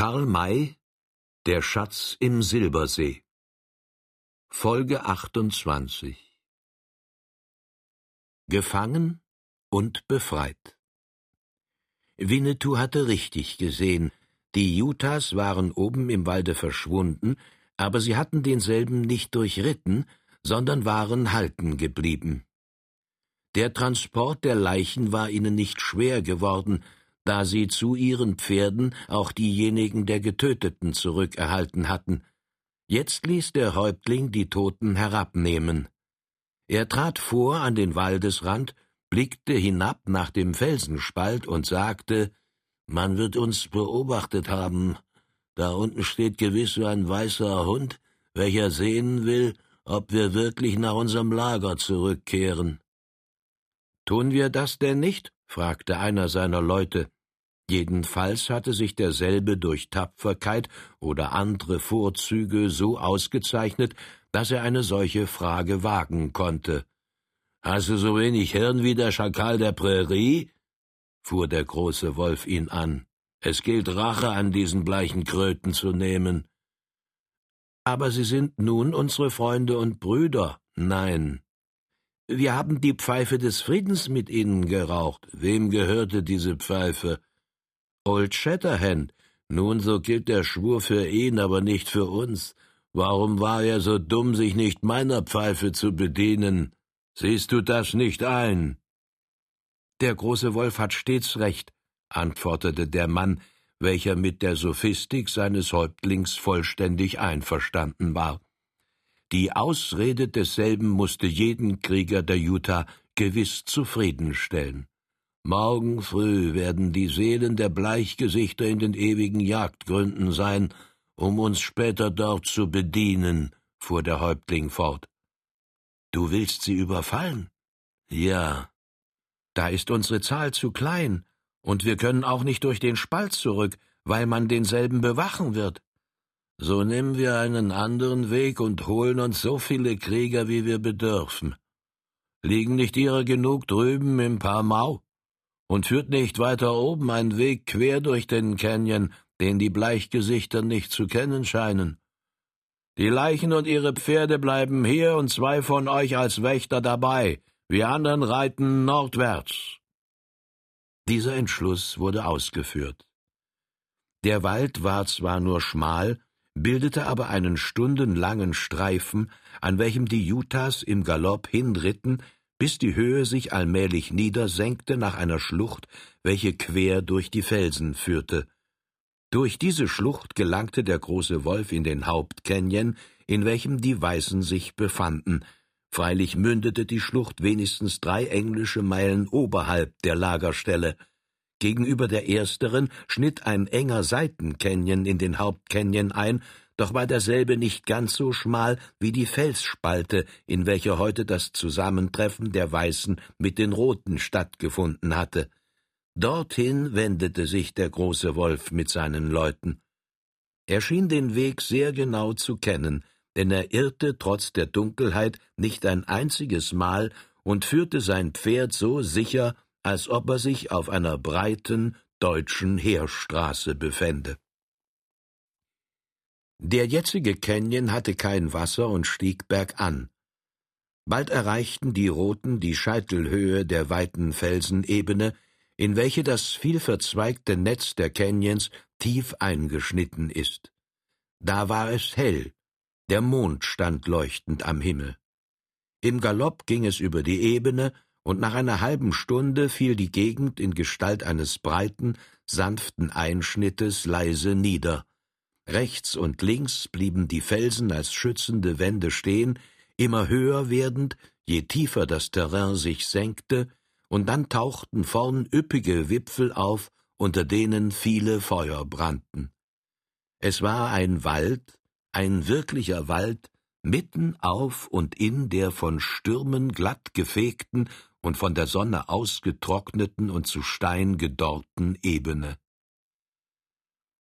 Karl May Der Schatz im Silbersee. Folge 28 Gefangen und befreit. Winnetou hatte richtig gesehen, die Utahs waren oben im Walde verschwunden, aber sie hatten denselben nicht durchritten, sondern waren halten geblieben. Der Transport der Leichen war ihnen nicht schwer geworden, da sie zu ihren Pferden auch diejenigen der Getöteten zurückerhalten hatten. Jetzt ließ der Häuptling die Toten herabnehmen. Er trat vor an den Waldesrand, blickte hinab nach dem Felsenspalt und sagte, man wird uns beobachtet haben. Da unten steht gewiss so ein weißer Hund, welcher sehen will, ob wir wirklich nach unserem Lager zurückkehren. Tun wir das denn nicht? fragte einer seiner Leute. Jedenfalls hatte sich derselbe durch Tapferkeit oder andere Vorzüge so ausgezeichnet, dass er eine solche Frage wagen konnte. Hast du so wenig Hirn wie der Schakal der Prärie? fuhr der große Wolf ihn an. Es gilt Rache an diesen bleichen Kröten zu nehmen. Aber sie sind nun unsere Freunde und Brüder. Nein, wir haben die Pfeife des Friedens mit ihnen geraucht. Wem gehörte diese Pfeife? Old Shatterhand. Nun, so gilt der Schwur für ihn, aber nicht für uns. Warum war er so dumm, sich nicht meiner Pfeife zu bedienen? Siehst du das nicht ein? Der große Wolf hat stets recht, antwortete der Mann, welcher mit der Sophistik seines Häuptlings vollständig einverstanden war. Die Ausrede desselben musste jeden Krieger der Utah gewiss zufriedenstellen. Morgen früh werden die Seelen der Bleichgesichter in den ewigen Jagdgründen sein, um uns später dort zu bedienen, fuhr der Häuptling fort. Du willst sie überfallen? Ja. Da ist unsere Zahl zu klein, und wir können auch nicht durch den Spalt zurück, weil man denselben bewachen wird. So nehmen wir einen anderen Weg und holen uns so viele Krieger, wie wir bedürfen. Liegen nicht ihre genug drüben im Parmau? Und führt nicht weiter oben ein Weg quer durch den Canyon, den die Bleichgesichter nicht zu kennen scheinen? Die Leichen und ihre Pferde bleiben hier und zwei von euch als Wächter dabei. Wir anderen reiten nordwärts. Dieser Entschluss wurde ausgeführt. Der Wald war zwar nur schmal, bildete aber einen stundenlangen Streifen, an welchem die Utahs im Galopp hinritten, bis die Höhe sich allmählich niedersenkte nach einer Schlucht, welche quer durch die Felsen führte. Durch diese Schlucht gelangte der große Wolf in den Hauptcanyon, in welchem die Weißen sich befanden. Freilich mündete die Schlucht wenigstens drei englische Meilen oberhalb der Lagerstelle. Gegenüber der ersteren schnitt ein enger Seitencanyon in den Hauptcanyon ein, doch war derselbe nicht ganz so schmal wie die Felsspalte, in welcher heute das Zusammentreffen der Weißen mit den Roten stattgefunden hatte. Dorthin wendete sich der große Wolf mit seinen Leuten. Er schien den Weg sehr genau zu kennen, denn er irrte trotz der Dunkelheit nicht ein einziges Mal und führte sein Pferd so sicher als ob er sich auf einer breiten deutschen Heerstraße befände. Der jetzige Canyon hatte kein Wasser und stieg bergan. Bald erreichten die Roten die Scheitelhöhe der weiten Felsenebene, in welche das vielverzweigte Netz der Canyons tief eingeschnitten ist. Da war es hell, der Mond stand leuchtend am Himmel. Im Galopp ging es über die Ebene, und nach einer halben Stunde fiel die Gegend in Gestalt eines breiten, sanften Einschnittes leise nieder. Rechts und links blieben die Felsen als schützende Wände stehen, immer höher werdend, je tiefer das Terrain sich senkte, und dann tauchten vorn üppige Wipfel auf, unter denen viele Feuer brannten. Es war ein Wald, ein wirklicher Wald, mitten auf und in der von Stürmen glatt gefegten und von der Sonne ausgetrockneten und zu Stein gedorrten Ebene.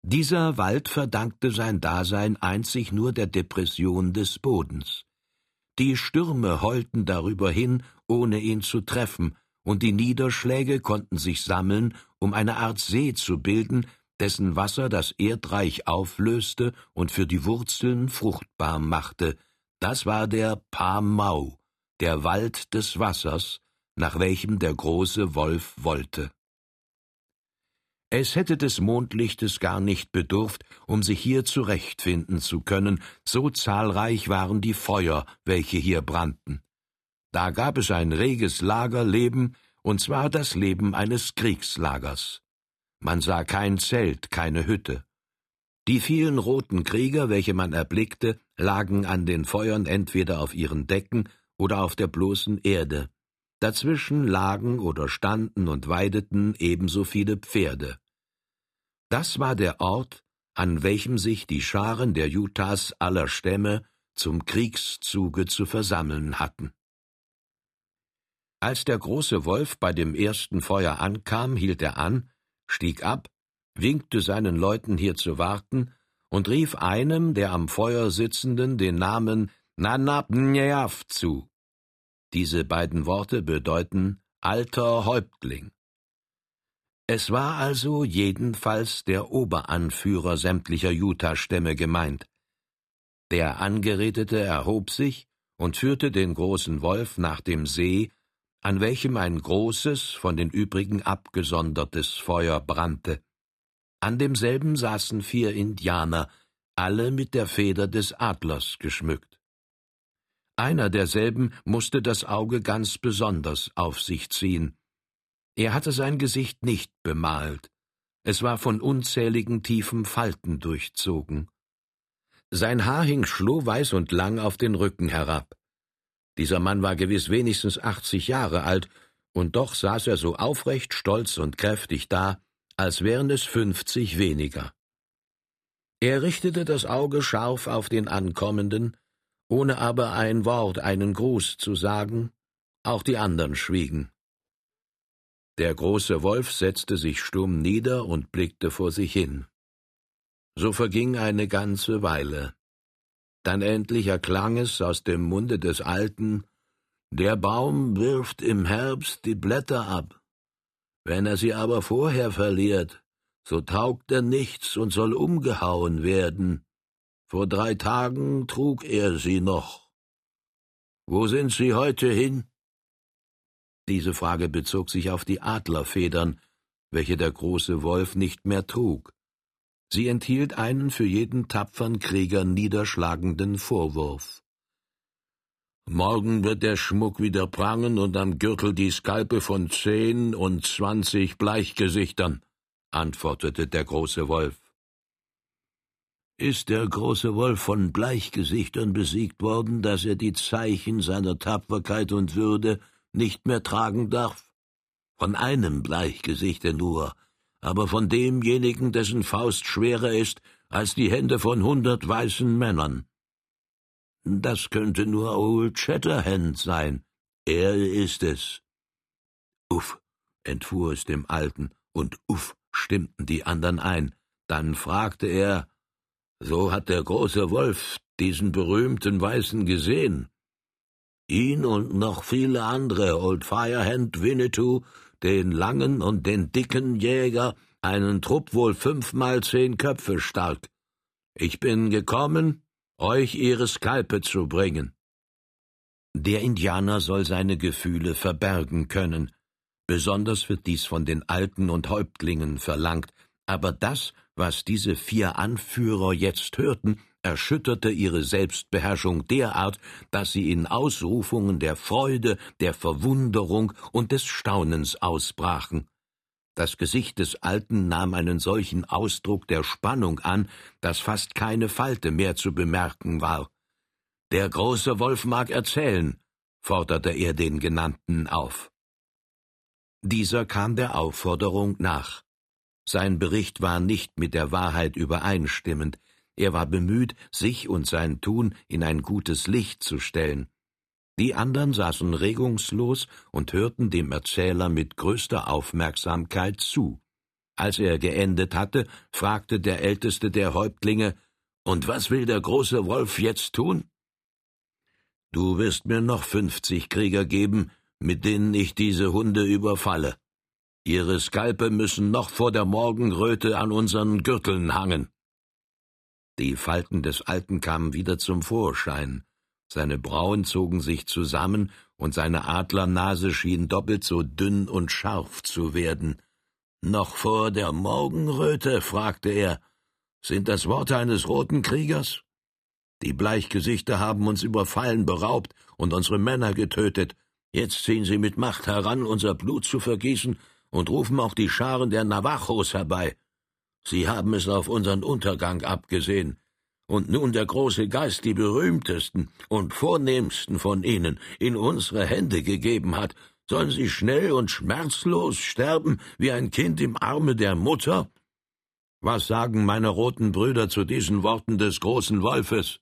Dieser Wald verdankte sein Dasein einzig nur der Depression des Bodens. Die Stürme heulten darüber hin, ohne ihn zu treffen, und die Niederschläge konnten sich sammeln, um eine Art See zu bilden, dessen Wasser das Erdreich auflöste und für die Wurzeln fruchtbar machte, das war der Pamau, der Wald des Wassers, nach welchem der große Wolf wollte. Es hätte des Mondlichtes gar nicht bedurft, um sich hier zurechtfinden zu können, so zahlreich waren die Feuer, welche hier brannten. Da gab es ein reges Lagerleben, und zwar das Leben eines Kriegslagers. Man sah kein Zelt, keine Hütte. Die vielen roten Krieger, welche man erblickte, lagen an den Feuern entweder auf ihren Decken oder auf der bloßen Erde. Dazwischen lagen oder standen und weideten ebenso viele Pferde. Das war der Ort, an welchem sich die Scharen der Utahs aller Stämme zum Kriegszuge zu versammeln hatten. Als der große Wolf bei dem ersten Feuer ankam, hielt er an, stieg ab, winkte seinen Leuten hier zu warten und rief einem der am Feuer sitzenden den Namen Nanabnjeaf zu. Diese beiden Worte bedeuten alter Häuptling. Es war also jedenfalls der Oberanführer sämtlicher Utah-Stämme gemeint. Der Angeredete erhob sich und führte den großen Wolf nach dem See, an welchem ein großes, von den übrigen abgesondertes Feuer brannte. An demselben saßen vier Indianer, alle mit der Feder des Adlers geschmückt. Einer derselben musste das Auge ganz besonders auf sich ziehen. Er hatte sein Gesicht nicht bemalt, es war von unzähligen tiefen Falten durchzogen. Sein Haar hing schlohweiß und lang auf den Rücken herab. Dieser Mann war gewiss wenigstens achtzig Jahre alt, und doch saß er so aufrecht, stolz und kräftig da, als wären es fünfzig weniger. Er richtete das Auge scharf auf den Ankommenden, ohne aber ein Wort, einen Gruß zu sagen, auch die andern schwiegen. Der große Wolf setzte sich stumm nieder und blickte vor sich hin. So verging eine ganze Weile. Dann endlich erklang es aus dem Munde des Alten Der Baum wirft im Herbst die Blätter ab. Wenn er sie aber vorher verliert, so taugt er nichts und soll umgehauen werden. Vor drei Tagen trug er sie noch. Wo sind sie heute hin? Diese Frage bezog sich auf die Adlerfedern, welche der große Wolf nicht mehr trug. Sie enthielt einen für jeden tapfern Krieger niederschlagenden Vorwurf. Morgen wird der Schmuck wieder prangen und am Gürtel die Skalpe von zehn und zwanzig Bleichgesichtern, antwortete der große Wolf. Ist der große Wolf von Bleichgesichtern besiegt worden, dass er die Zeichen seiner Tapferkeit und Würde nicht mehr tragen darf? Von einem Bleichgesichte nur, aber von demjenigen, dessen Faust schwerer ist als die Hände von hundert weißen Männern. Das könnte nur Old Shatterhand sein. Er ist es. Uff, entfuhr es dem Alten, und uff, stimmten die anderen ein. Dann fragte er, so hat der große Wolf diesen berühmten Weißen gesehen. Ihn und noch viele andere, Old Firehand, Winnetou, den langen und den dicken Jäger, einen Trupp wohl fünfmal zehn Köpfe stark. Ich bin gekommen, euch ihre Skalpe zu bringen. Der Indianer soll seine Gefühle verbergen können. Besonders wird dies von den Alten und Häuptlingen verlangt, aber das, was diese vier Anführer jetzt hörten, erschütterte ihre Selbstbeherrschung derart, dass sie in Ausrufungen der Freude, der Verwunderung und des Staunens ausbrachen. Das Gesicht des Alten nahm einen solchen Ausdruck der Spannung an, dass fast keine Falte mehr zu bemerken war. Der große Wolf mag erzählen, forderte er den Genannten auf. Dieser kam der Aufforderung nach. Sein Bericht war nicht mit der Wahrheit übereinstimmend, er war bemüht, sich und sein Tun in ein gutes Licht zu stellen. Die andern saßen regungslos und hörten dem Erzähler mit größter Aufmerksamkeit zu. Als er geendet hatte, fragte der älteste der Häuptlinge Und was will der große Wolf jetzt tun? Du wirst mir noch fünfzig Krieger geben, mit denen ich diese Hunde überfalle. Ihre Skalpe müssen noch vor der Morgenröte an unseren Gürteln hangen. Die Falten des Alten kamen wieder zum Vorschein, seine Brauen zogen sich zusammen, und seine Adlernase schien doppelt so dünn und scharf zu werden. Noch vor der Morgenröte? fragte er. Sind das Worte eines roten Kriegers? Die Bleichgesichter haben uns überfallen, beraubt und unsere Männer getötet. Jetzt ziehen sie mit Macht heran, unser Blut zu vergießen und rufen auch die Scharen der Navajos herbei. Sie haben es auf unseren Untergang abgesehen. Und nun der große Geist die berühmtesten und vornehmsten von ihnen in unsere Hände gegeben hat, sollen sie schnell und schmerzlos sterben wie ein Kind im Arme der Mutter? Was sagen meine roten Brüder zu diesen Worten des großen Wolfes?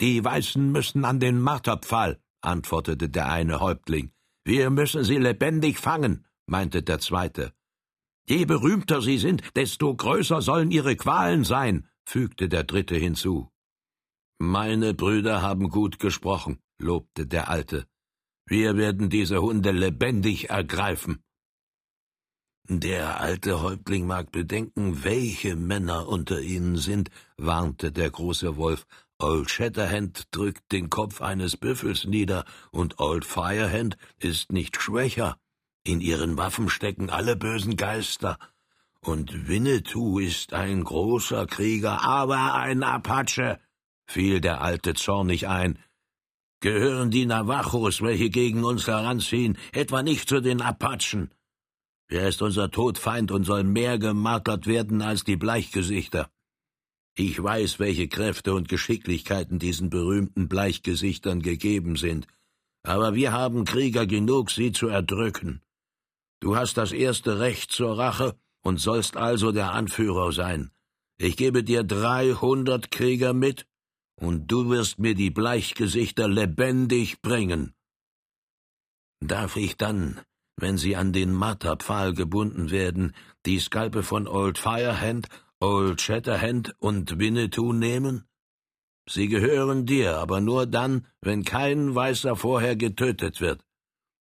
Die Weißen müssen an den Marterpfahl, antwortete der eine Häuptling. Wir müssen sie lebendig fangen, meinte der zweite. Je berühmter sie sind, desto größer sollen ihre Qualen sein, fügte der dritte hinzu. Meine Brüder haben gut gesprochen, lobte der Alte. Wir werden diese Hunde lebendig ergreifen. Der alte Häuptling mag bedenken, welche Männer unter ihnen sind, warnte der große Wolf. Old Shatterhand drückt den Kopf eines Büffels nieder, und Old Firehand ist nicht schwächer. In ihren Waffen stecken alle bösen Geister. Und Winnetou ist ein großer Krieger, aber ein Apache, fiel der Alte zornig ein. Gehören die Navajos, welche gegen uns heranziehen, etwa nicht zu den Apachen? Er ist unser Todfeind und soll mehr gemartert werden als die Bleichgesichter. Ich weiß, welche Kräfte und Geschicklichkeiten diesen berühmten Bleichgesichtern gegeben sind, aber wir haben Krieger genug, sie zu erdrücken. Du hast das erste Recht zur Rache und sollst also der Anführer sein. Ich gebe dir dreihundert Krieger mit, und du wirst mir die Bleichgesichter lebendig bringen. Darf ich dann, wenn sie an den Marterpfahl gebunden werden, die Skalpe von Old Firehand, Old Shatterhand und Winnetou nehmen? Sie gehören dir, aber nur dann, wenn kein Weißer vorher getötet wird.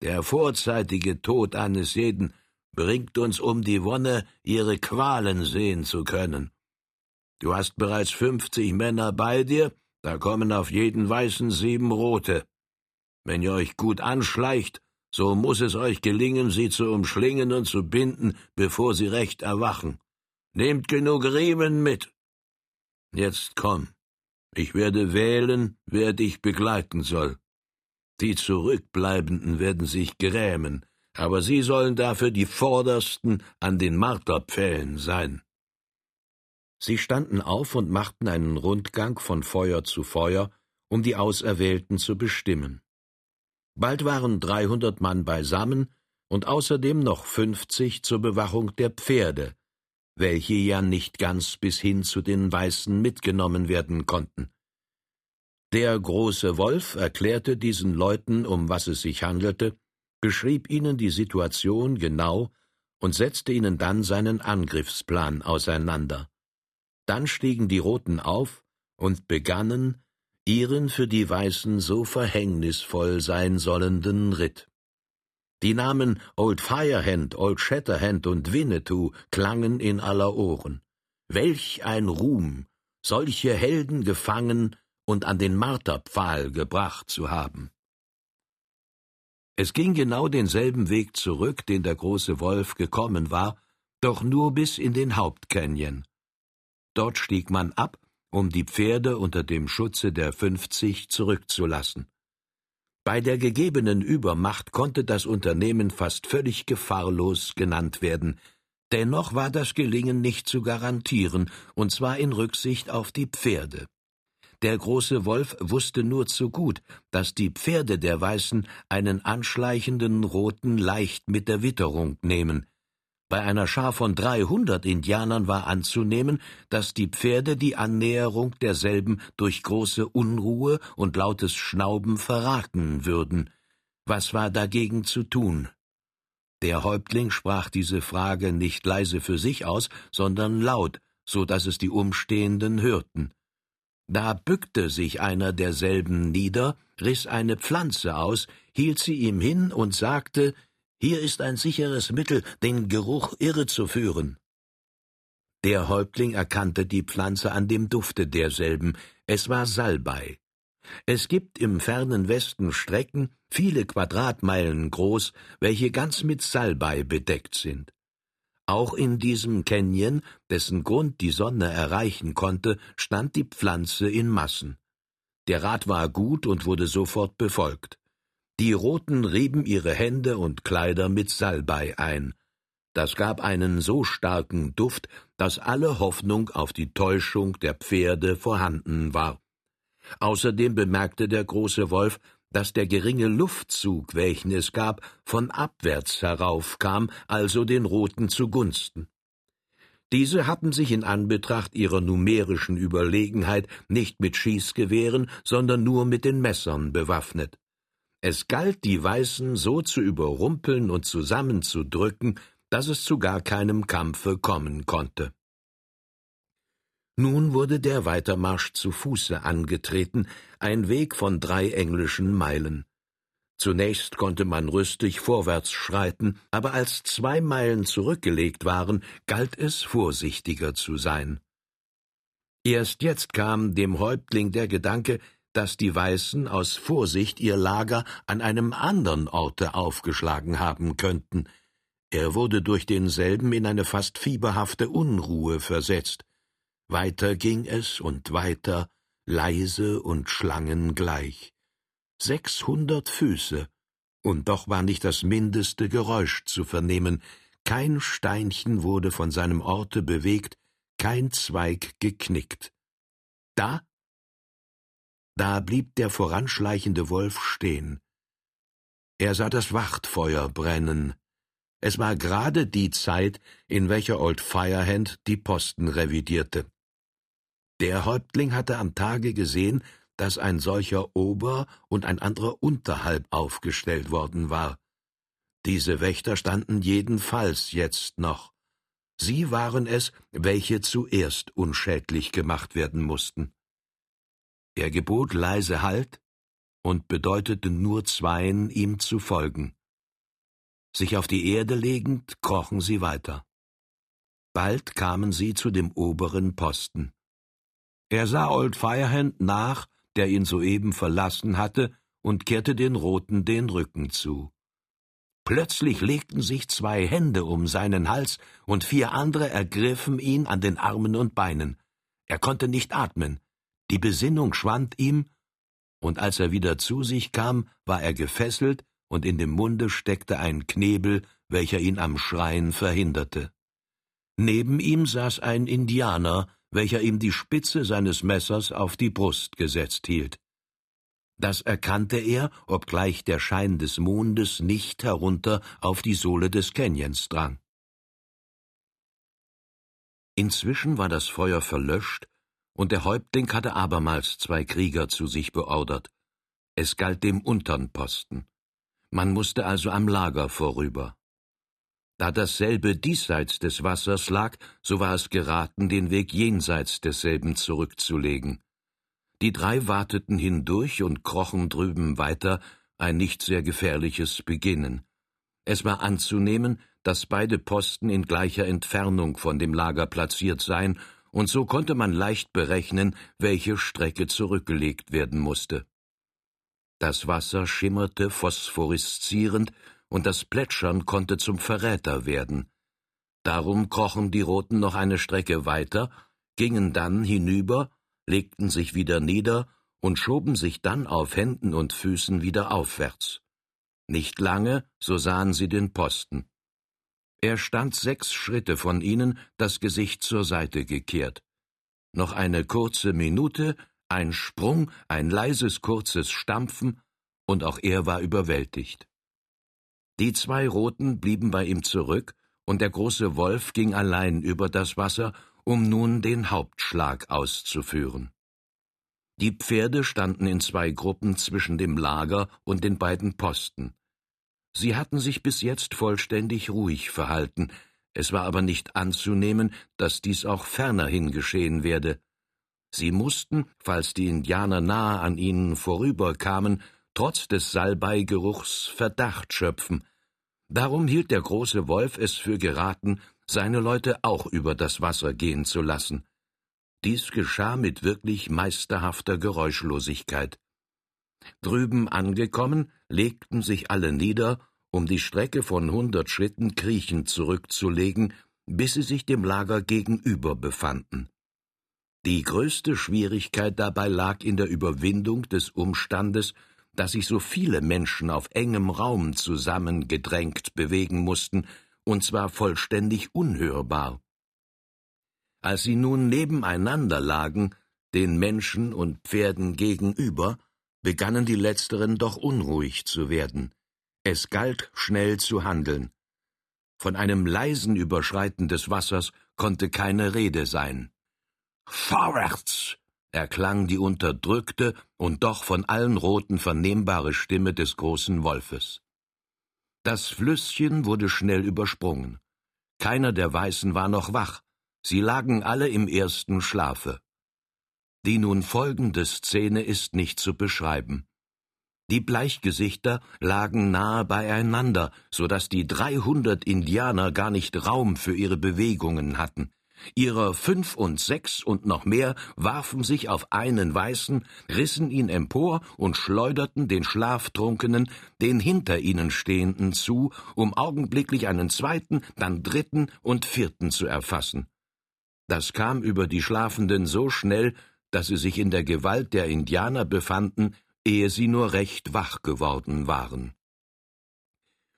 Der vorzeitige Tod eines jeden bringt uns um die Wonne, ihre Qualen sehen zu können. Du hast bereits fünfzig Männer bei dir, da kommen auf jeden Weißen sieben rote. Wenn ihr euch gut anschleicht, so muss es euch gelingen, sie zu umschlingen und zu binden, bevor sie recht erwachen. Nehmt genug Riemen mit. Jetzt komm, ich werde wählen, wer dich begleiten soll. Die Zurückbleibenden werden sich grämen, aber sie sollen dafür die Vordersten an den Marterpfählen sein. Sie standen auf und machten einen Rundgang von Feuer zu Feuer, um die Auserwählten zu bestimmen. Bald waren dreihundert Mann beisammen und außerdem noch fünfzig zur Bewachung der Pferde, welche ja nicht ganz bis hin zu den Weißen mitgenommen werden konnten. Der große Wolf erklärte diesen Leuten, um was es sich handelte, beschrieb ihnen die Situation genau und setzte ihnen dann seinen Angriffsplan auseinander. Dann stiegen die Roten auf und begannen, ihren für die Weißen so verhängnisvoll sein sollenden Ritt. Die Namen Old Firehand, Old Shatterhand und Winnetou klangen in aller Ohren. Welch ein Ruhm, solche Helden gefangen und an den Marterpfahl gebracht zu haben. Es ging genau denselben Weg zurück, den der große Wolf gekommen war, doch nur bis in den Hauptcanyon. Dort stieg man ab, um die Pferde unter dem Schutze der fünfzig zurückzulassen. Bei der gegebenen Übermacht konnte das Unternehmen fast völlig gefahrlos genannt werden, dennoch war das Gelingen nicht zu garantieren, und zwar in Rücksicht auf die Pferde. Der große Wolf wusste nur zu gut, dass die Pferde der Weißen einen anschleichenden Roten leicht mit der Witterung nehmen. Bei einer Schar von dreihundert Indianern war anzunehmen, dass die Pferde die Annäherung derselben durch große Unruhe und lautes Schnauben verraten würden. Was war dagegen zu tun? Der Häuptling sprach diese Frage nicht leise für sich aus, sondern laut, so dass es die Umstehenden hörten. Da bückte sich einer derselben nieder, riß eine Pflanze aus, hielt sie ihm hin und sagte Hier ist ein sicheres Mittel, den Geruch irrezuführen. Der Häuptling erkannte die Pflanze an dem Dufte derselben, es war Salbei. Es gibt im fernen Westen Strecken, viele Quadratmeilen groß, welche ganz mit Salbei bedeckt sind. Auch in diesem Canyon, dessen Grund die Sonne erreichen konnte, stand die Pflanze in Massen. Der Rat war gut und wurde sofort befolgt. Die Roten rieben ihre Hände und Kleider mit Salbei ein. Das gab einen so starken Duft, dass alle Hoffnung auf die Täuschung der Pferde vorhanden war. Außerdem bemerkte der große Wolf, dass der geringe Luftzug, welchen es gab, von abwärts heraufkam, also den Roten zugunsten. Diese hatten sich in Anbetracht ihrer numerischen Überlegenheit nicht mit Schießgewehren, sondern nur mit den Messern bewaffnet. Es galt, die Weißen so zu überrumpeln und zusammenzudrücken, dass es zu gar keinem Kampfe kommen konnte. Nun wurde der Weitermarsch zu Fuße angetreten, ein Weg von drei englischen Meilen. Zunächst konnte man rüstig vorwärts schreiten, aber als zwei Meilen zurückgelegt waren, galt es vorsichtiger zu sein. Erst jetzt kam dem Häuptling der Gedanke, dass die Weißen aus Vorsicht ihr Lager an einem andern Orte aufgeschlagen haben könnten. Er wurde durch denselben in eine fast fieberhafte Unruhe versetzt. Weiter ging es und weiter, leise und schlangengleich. Sechshundert Füße, und doch war nicht das mindeste Geräusch zu vernehmen, kein Steinchen wurde von seinem Orte bewegt, kein Zweig geknickt. Da da blieb der voranschleichende Wolf stehen. Er sah das Wachtfeuer brennen. Es war gerade die Zeit, in welcher Old Firehand die Posten revidierte. Der Häuptling hatte am Tage gesehen, dass ein solcher Ober und ein anderer unterhalb aufgestellt worden war. Diese Wächter standen jedenfalls jetzt noch. Sie waren es, welche zuerst unschädlich gemacht werden mussten. Er gebot leise Halt und bedeutete nur zweien, ihm zu folgen. Sich auf die Erde legend, krochen sie weiter. Bald kamen sie zu dem oberen Posten. Er sah Old Firehand nach, der ihn soeben verlassen hatte, und kehrte den Roten den Rücken zu. Plötzlich legten sich zwei Hände um seinen Hals, und vier andere ergriffen ihn an den Armen und Beinen. Er konnte nicht atmen, die Besinnung schwand ihm, und als er wieder zu sich kam, war er gefesselt, und in dem Munde steckte ein Knebel, welcher ihn am Schreien verhinderte. Neben ihm saß ein Indianer, welcher ihm die Spitze seines Messers auf die Brust gesetzt hielt. Das erkannte er, obgleich der Schein des Mondes nicht herunter auf die Sohle des Canyons drang. Inzwischen war das Feuer verlöscht und der Häuptling hatte abermals zwei Krieger zu sich beordert. Es galt dem untern Posten. Man musste also am Lager vorüber. Da dasselbe diesseits des Wassers lag, so war es geraten, den Weg jenseits desselben zurückzulegen. Die drei warteten hindurch und krochen drüben weiter, ein nicht sehr gefährliches Beginnen. Es war anzunehmen, dass beide Posten in gleicher Entfernung von dem Lager platziert seien und so konnte man leicht berechnen, welche Strecke zurückgelegt werden musste. Das Wasser schimmerte phosphoreszierend, und das Plätschern konnte zum Verräter werden. Darum krochen die Roten noch eine Strecke weiter, gingen dann hinüber, legten sich wieder nieder und schoben sich dann auf Händen und Füßen wieder aufwärts. Nicht lange, so sahen sie den Posten. Er stand sechs Schritte von ihnen, das Gesicht zur Seite gekehrt. Noch eine kurze Minute, ein Sprung, ein leises kurzes Stampfen, und auch er war überwältigt. Die zwei Roten blieben bei ihm zurück, und der große Wolf ging allein über das Wasser, um nun den Hauptschlag auszuführen. Die Pferde standen in zwei Gruppen zwischen dem Lager und den beiden Posten. Sie hatten sich bis jetzt vollständig ruhig verhalten, es war aber nicht anzunehmen, dass dies auch fernerhin geschehen werde. Sie mussten, falls die Indianer nahe an ihnen vorüberkamen, trotz des Salbeigeruchs Verdacht schöpfen. Darum hielt der große Wolf es für geraten, seine Leute auch über das Wasser gehen zu lassen. Dies geschah mit wirklich meisterhafter Geräuschlosigkeit. Drüben angekommen, legten sich alle nieder, um die Strecke von hundert Schritten kriechend zurückzulegen, bis sie sich dem Lager gegenüber befanden. Die größte Schwierigkeit dabei lag in der Überwindung des Umstandes, dass sich so viele Menschen auf engem Raum zusammengedrängt bewegen mussten, und zwar vollständig unhörbar. Als sie nun nebeneinander lagen, den Menschen und Pferden gegenüber, begannen die letzteren doch unruhig zu werden. Es galt, schnell zu handeln. Von einem leisen Überschreiten des Wassers konnte keine Rede sein. Vorwärts! Erklang die unterdrückte und doch von allen Roten vernehmbare Stimme des großen Wolfes. Das Flüsschen wurde schnell übersprungen. Keiner der Weißen war noch wach, sie lagen alle im ersten Schlafe. Die nun folgende Szene ist nicht zu beschreiben. Die Bleichgesichter lagen nahe beieinander, so dass die dreihundert Indianer gar nicht Raum für ihre Bewegungen hatten. Ihrer fünf und sechs und noch mehr warfen sich auf einen Weißen, rissen ihn empor und schleuderten den Schlaftrunkenen, den hinter ihnen Stehenden zu, um augenblicklich einen zweiten, dann dritten und vierten zu erfassen. Das kam über die Schlafenden so schnell, dass sie sich in der Gewalt der Indianer befanden, ehe sie nur recht wach geworden waren.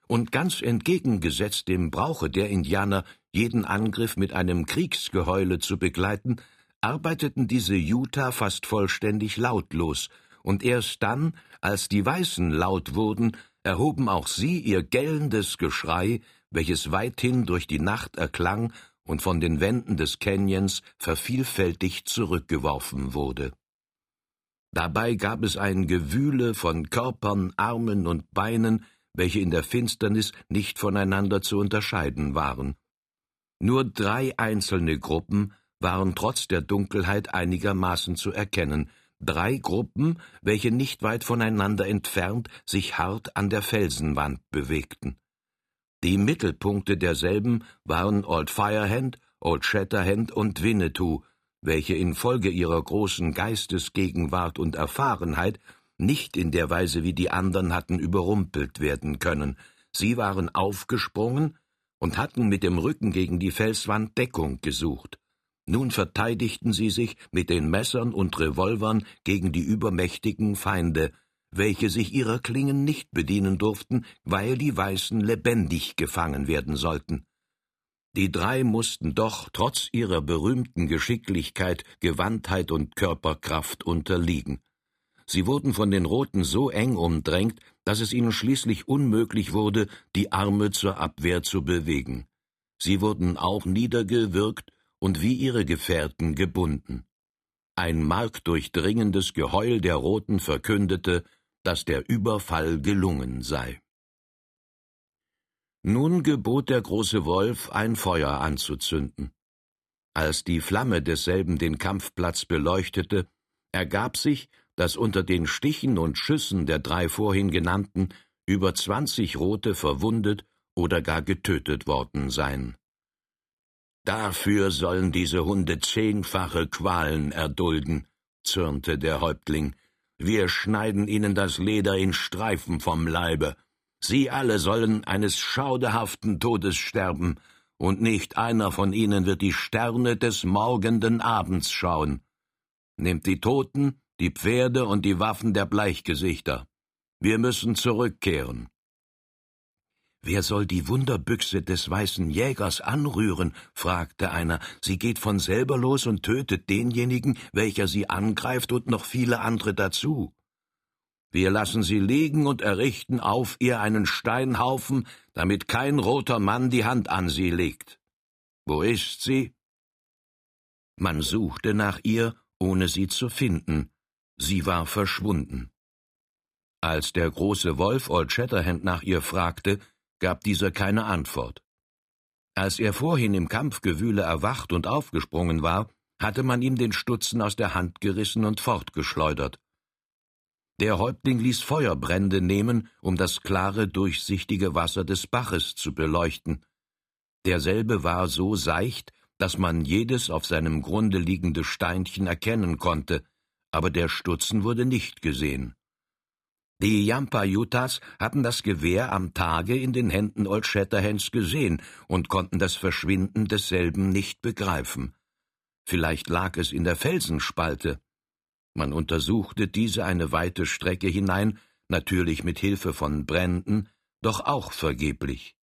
Und ganz entgegengesetzt dem Brauche der Indianer, jeden Angriff mit einem Kriegsgeheule zu begleiten, arbeiteten diese Utah fast vollständig lautlos, und erst dann, als die Weißen laut wurden, erhoben auch sie ihr gellendes Geschrei, welches weithin durch die Nacht erklang und von den Wänden des Canyons vervielfältigt zurückgeworfen wurde. Dabei gab es ein Gewühle von Körpern, Armen und Beinen, welche in der Finsternis nicht voneinander zu unterscheiden waren. Nur drei einzelne Gruppen waren trotz der Dunkelheit einigermaßen zu erkennen, drei Gruppen, welche nicht weit voneinander entfernt sich hart an der Felsenwand bewegten. Die Mittelpunkte derselben waren Old Firehand, Old Shatterhand und Winnetou, welche infolge ihrer großen Geistesgegenwart und Erfahrenheit nicht in der Weise wie die anderen hatten überrumpelt werden können. Sie waren aufgesprungen, und hatten mit dem Rücken gegen die Felswand Deckung gesucht. Nun verteidigten sie sich mit den Messern und Revolvern gegen die übermächtigen Feinde, welche sich ihrer Klingen nicht bedienen durften, weil die Weißen lebendig gefangen werden sollten. Die drei mussten doch trotz ihrer berühmten Geschicklichkeit, Gewandtheit und Körperkraft unterliegen. Sie wurden von den Roten so eng umdrängt, dass es ihnen schließlich unmöglich wurde, die Arme zur Abwehr zu bewegen. Sie wurden auch niedergewürgt und wie ihre Gefährten gebunden. Ein markdurchdringendes Geheul der Roten verkündete, dass der Überfall gelungen sei. Nun gebot der große Wolf, ein Feuer anzuzünden. Als die Flamme desselben den Kampfplatz beleuchtete, ergab sich, dass unter den Stichen und Schüssen der drei vorhin genannten über zwanzig Rote verwundet oder gar getötet worden seien. Dafür sollen diese Hunde zehnfache Qualen erdulden, zürnte der Häuptling. Wir schneiden ihnen das Leder in Streifen vom Leibe. Sie alle sollen eines schauderhaften Todes sterben, und nicht einer von ihnen wird die Sterne des morgenden Abends schauen. Nehmt die Toten die Pferde und die Waffen der Bleichgesichter. Wir müssen zurückkehren. Wer soll die Wunderbüchse des weißen Jägers anrühren? fragte einer. Sie geht von selber los und tötet denjenigen, welcher sie angreift, und noch viele andere dazu. Wir lassen sie liegen und errichten auf ihr einen Steinhaufen, damit kein roter Mann die Hand an sie legt. Wo ist sie? Man suchte nach ihr, ohne sie zu finden, Sie war verschwunden. Als der große Wolf Old Shatterhand nach ihr fragte, gab dieser keine Antwort. Als er vorhin im Kampfgewühle erwacht und aufgesprungen war, hatte man ihm den Stutzen aus der Hand gerissen und fortgeschleudert. Der Häuptling ließ Feuerbrände nehmen, um das klare, durchsichtige Wasser des Baches zu beleuchten. Derselbe war so seicht, dass man jedes auf seinem Grunde liegende Steinchen erkennen konnte, aber der Stutzen wurde nicht gesehen. Die Yampayutas hatten das Gewehr am Tage in den Händen Old Shatterhands gesehen und konnten das Verschwinden desselben nicht begreifen. Vielleicht lag es in der Felsenspalte. Man untersuchte diese eine weite Strecke hinein, natürlich mit Hilfe von Bränden, doch auch vergeblich.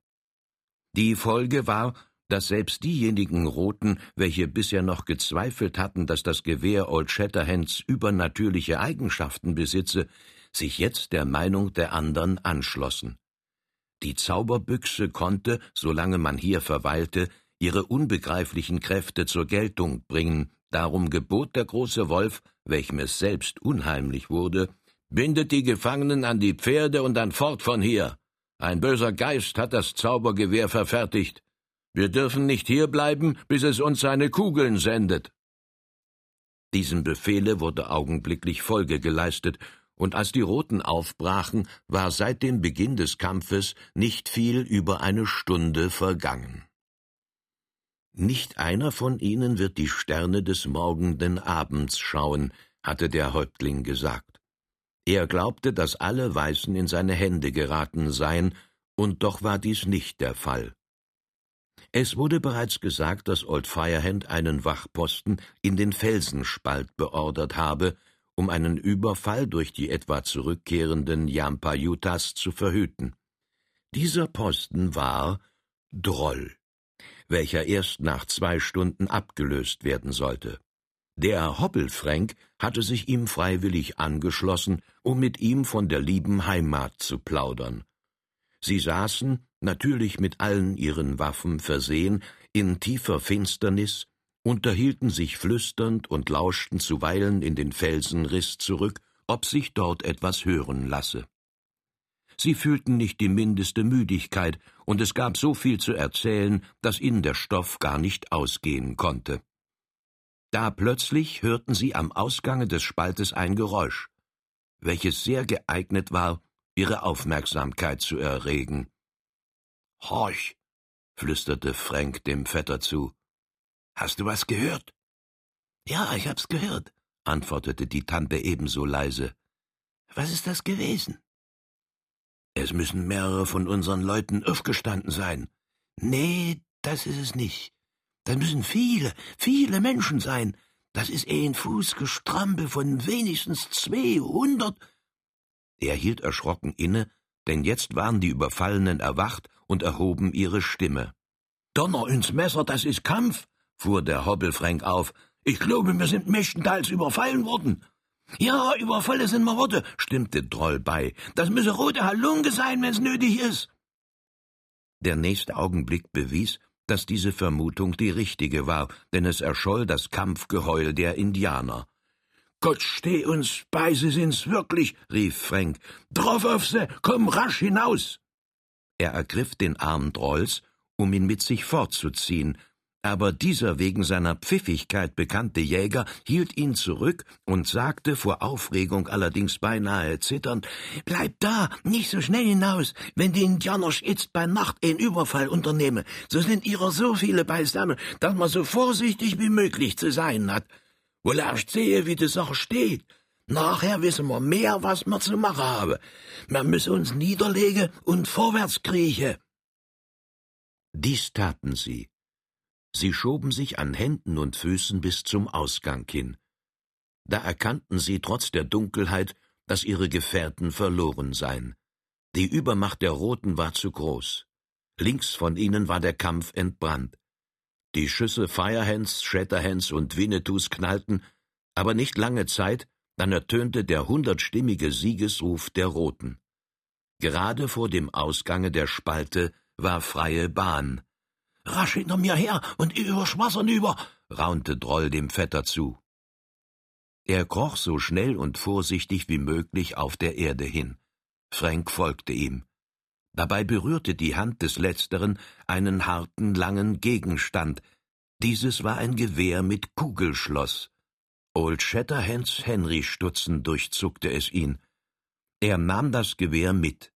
Die Folge war, dass selbst diejenigen Roten, welche bisher noch gezweifelt hatten, dass das Gewehr Old Shatterhands übernatürliche Eigenschaften besitze, sich jetzt der Meinung der anderen anschlossen. Die Zauberbüchse konnte, solange man hier verweilte, ihre unbegreiflichen Kräfte zur Geltung bringen, darum gebot der große Wolf, welchem es selbst unheimlich wurde, Bindet die Gefangenen an die Pferde und dann fort von hier. Ein böser Geist hat das Zaubergewehr verfertigt. Wir dürfen nicht hierbleiben, bis es uns seine Kugeln sendet. Diesem Befehle wurde augenblicklich Folge geleistet, und als die Roten aufbrachen, war seit dem Beginn des Kampfes nicht viel über eine Stunde vergangen. Nicht einer von ihnen wird die Sterne des morgenden Abends schauen, hatte der Häuptling gesagt. Er glaubte, dass alle Weißen in seine Hände geraten seien, und doch war dies nicht der Fall. Es wurde bereits gesagt, dass Old Firehand einen Wachposten in den Felsenspalt beordert habe, um einen Überfall durch die etwa zurückkehrenden Yampayutas zu verhüten. Dieser Posten war Droll, welcher erst nach zwei Stunden abgelöst werden sollte. Der Hoppelfränk hatte sich ihm freiwillig angeschlossen, um mit ihm von der lieben Heimat zu plaudern. Sie saßen, natürlich mit allen ihren Waffen versehen, in tiefer Finsternis unterhielten sich flüsternd und lauschten zuweilen in den Felsenriss zurück, ob sich dort etwas hören lasse. Sie fühlten nicht die mindeste Müdigkeit, und es gab so viel zu erzählen, dass ihnen der Stoff gar nicht ausgehen konnte. Da plötzlich hörten sie am Ausgange des Spaltes ein Geräusch, welches sehr geeignet war, ihre Aufmerksamkeit zu erregen. Horch, flüsterte Frank dem Vetter zu. Hast du was gehört? Ja, ich hab's gehört, antwortete die Tante ebenso leise. Was ist das gewesen? Es müssen mehrere von unseren Leuten aufgestanden sein. Nee, das ist es nicht. Das müssen viele, viele Menschen sein. Das ist ein Fußgestrampel von wenigstens zweihundert. Er hielt erschrocken inne, denn jetzt waren die Überfallenen erwacht und erhoben ihre Stimme. Donner ins Messer, das ist Kampf, fuhr der Hobbelfränk auf. Ich glaube, wir sind mächtenteils überfallen worden. Ja, überfallen sind wir worden, stimmte Droll bei. Das müsse rote Halunge sein, wenn's nötig ist. Der nächste Augenblick bewies, dass diese Vermutung die richtige war, denn es erscholl das Kampfgeheul der Indianer. Gott steh uns bei, sie sind's wirklich, rief Frank. Drauf auf se, komm rasch hinaus! Er ergriff den Arm Drolls, um ihn mit sich fortzuziehen, aber dieser wegen seiner Pfiffigkeit bekannte Jäger hielt ihn zurück und sagte vor Aufregung allerdings beinahe zitternd Bleib da, nicht so schnell hinaus. Wenn die Indianer jetzt bei Nacht einen Überfall unternehmen, so sind ihrer so viele beisammen, dass man so vorsichtig wie möglich zu sein hat. Wohl erst sehe, wie die Sache steht. Nachher wissen wir mehr, was wir zu machen haben. Wir müssen uns niederlegen und vorwärts kriechen. Dies taten sie Sie schoben sich an Händen und Füßen bis zum Ausgang hin. Da erkannten sie trotz der Dunkelheit, dass ihre Gefährten verloren seien. Die Übermacht der Roten war zu groß. Links von ihnen war der Kampf entbrannt. Die Schüsse Firehands, Shatterhands und Winnetous knallten, aber nicht lange Zeit, dann ertönte der hundertstimmige Siegesruf der Roten. Gerade vor dem Ausgange der Spalte war freie Bahn. Rasch hinter mir her und übers Wasser nüber, raunte Droll dem Vetter zu. Er kroch so schnell und vorsichtig wie möglich auf der Erde hin. Frank folgte ihm. Dabei berührte die Hand des Letzteren einen harten, langen Gegenstand. Dieses war ein Gewehr mit Kugelschloss. Old Shatterhands Henry Stutzen durchzuckte es ihn. Er nahm das Gewehr mit.